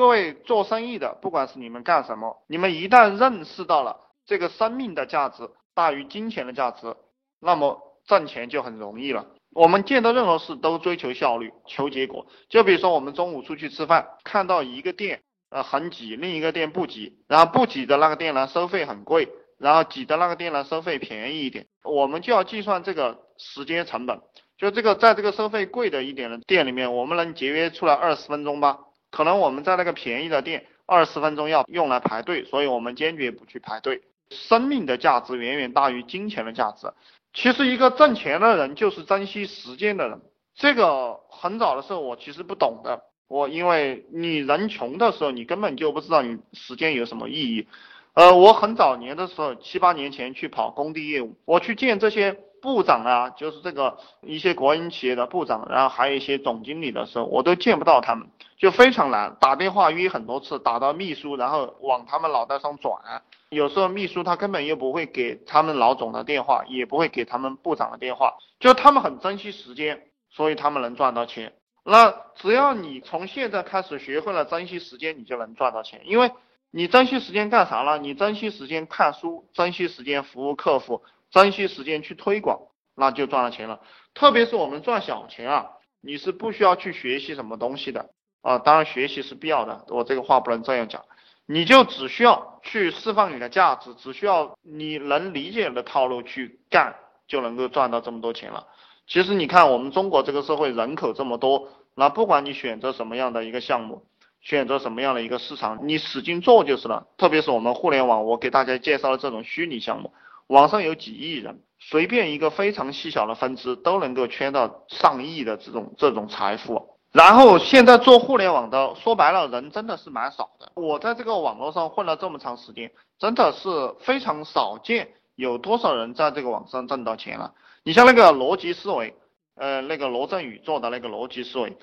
各位做生意的，不管是你们干什么，你们一旦认识到了这个生命的价值大于金钱的价值，那么挣钱就很容易了。我们见到任何事都追求效率，求结果。就比如说我们中午出去吃饭，看到一个店呃很挤，另一个店不挤，然后不挤的那个店呢收费很贵，然后挤的那个店呢收费便宜一点，我们就要计算这个时间成本。就这个在这个收费贵的一点的店里面，我们能节约出来二十分钟吧？可能我们在那个便宜的店，二十分钟要用来排队，所以我们坚决不去排队。生命的价值远远大于金钱的价值。其实一个挣钱的人就是珍惜时间的人。这个很早的时候我其实不懂的，我因为你人穷的时候，你根本就不知道你时间有什么意义。呃，我很早年的时候，七八年前去跑工地业务，我去见这些部长啊，就是这个一些国营企业的部长，然后还有一些总经理的时候，我都见不到他们，就非常难。打电话约很多次，打到秘书，然后往他们脑袋上转。有时候秘书他根本又不会给他们老总的电话，也不会给他们部长的电话，就他们很珍惜时间，所以他们能赚到钱。那只要你从现在开始学会了珍惜时间，你就能赚到钱。因为你珍惜时间干啥了？你珍惜时间看书，珍惜时间服务客户，珍惜时间去推广，那就赚了钱了。特别是我们赚小钱啊，你是不需要去学习什么东西的啊，当然学习是必要的，我这个话不能这样讲。你就只需要去释放你的价值，只需要你能理解的套路去干，就能够赚到这么多钱了。其实你看我们中国这个社会人口这么多，那不管你选择什么样的一个项目，选择什么样的一个市场，你使劲做就是了。特别是我们互联网，我给大家介绍的这种虚拟项目，网上有几亿人，随便一个非常细小的分支都能够圈到上亿的这种这种财富。然后现在做互联网的，说白了，人真的是蛮少的。我在这个网络上混了这么长时间，真的是非常少见有多少人在这个网上挣到钱了。你像那个逻辑思维，呃，那个罗振宇做的那个逻辑思维，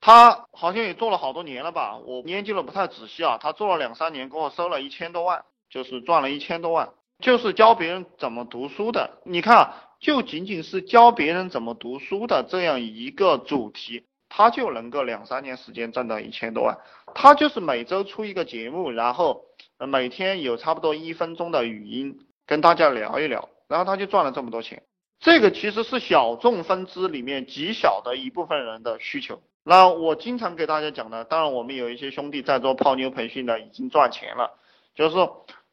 他好像也做了好多年了吧？我研究的不太仔细啊。他做了两三年，给我收了一千多万，就是赚了一千多万，就是教别人怎么读书的。你看，就仅仅是教别人怎么读书的这样一个主题。他就能够两三年时间赚到一千多万，他就是每周出一个节目，然后每天有差不多一分钟的语音跟大家聊一聊，然后他就赚了这么多钱。这个其实是小众分支里面极小的一部分人的需求。那我经常给大家讲的，当然我们有一些兄弟在做泡妞培训的已经赚钱了，就是。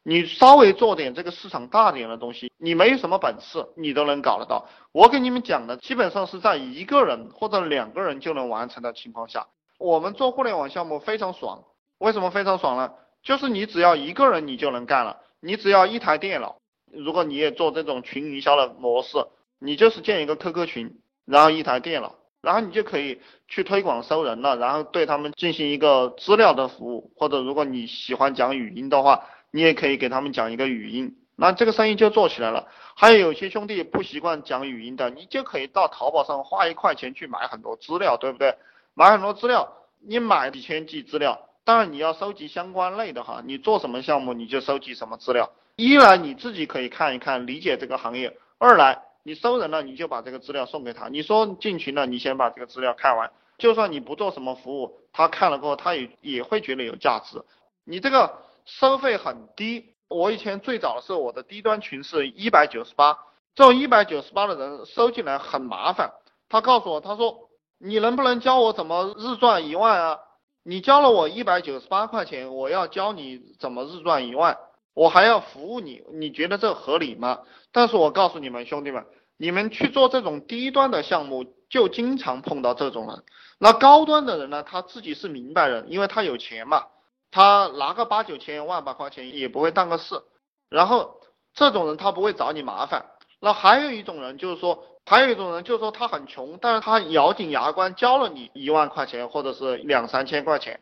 你稍微做点这个市场大点的东西，你没有什么本事，你都能搞得到。我给你们讲的，基本上是在一个人或者两个人就能完成的情况下，我们做互联网项目非常爽。为什么非常爽呢？就是你只要一个人你就能干了，你只要一台电脑，如果你也做这种群营销的模式，你就是建一个 QQ 群，然后一台电脑，然后你就可以去推广收人了，然后对他们进行一个资料的服务，或者如果你喜欢讲语音的话。你也可以给他们讲一个语音，那这个生意就做起来了。还有有些兄弟不习惯讲语音的，你就可以到淘宝上花一块钱去买很多资料，对不对？买很多资料，你买几千 G 资料，当然你要收集相关类的哈，你做什么项目你就收集什么资料。一来你自己可以看一看，理解这个行业；二来你收人了，你就把这个资料送给他。你说进群了，你先把这个资料看完，就算你不做什么服务，他看了过后，他也也会觉得有价值。你这个。收费很低，我以前最早的时候，我的低端群是一百九十八，这种一百九十八的人收进来很麻烦。他告诉我，他说你能不能教我怎么日赚一万啊？你交了我一百九十八块钱，我要教你怎么日赚一万，我还要服务你，你觉得这合理吗？但是我告诉你们兄弟们，你们去做这种低端的项目，就经常碰到这种人。那高端的人呢，他自己是明白人，因为他有钱嘛。他拿个八九千万把块钱也不会当个事，然后这种人他不会找你麻烦。那还有一种人就是说，还有一种人就是说他很穷，但是他咬紧牙关交了你一万块钱或者是两三千块钱，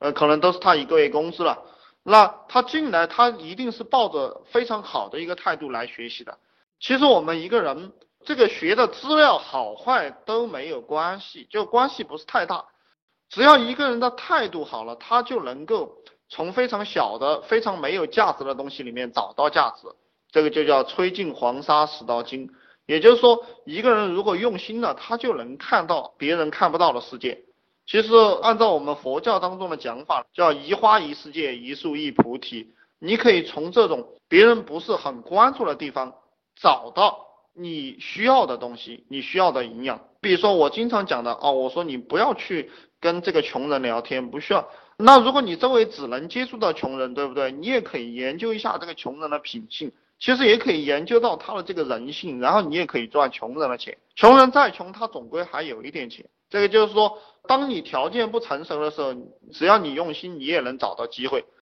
呃，可能都是他一个月工资了。那他进来他一定是抱着非常好的一个态度来学习的。其实我们一个人这个学的资料好坏都没有关系，就关系不是太大。只要一个人的态度好了，他就能够从非常小的、非常没有价值的东西里面找到价值。这个就叫吹尽黄沙始到金。也就是说，一个人如果用心了，他就能看到别人看不到的世界。其实按照我们佛教当中的讲法，叫一花一世界，一树一菩提。你可以从这种别人不是很关注的地方找到你需要的东西，你需要的营养。比如说我经常讲的哦，我说你不要去跟这个穷人聊天，不需要。那如果你周围只能接触到穷人，对不对？你也可以研究一下这个穷人的品性，其实也可以研究到他的这个人性，然后你也可以赚穷人的钱。穷人再穷，他总归还有一点钱。这个就是说，当你条件不成熟的时候，只要你用心，你也能找到机会。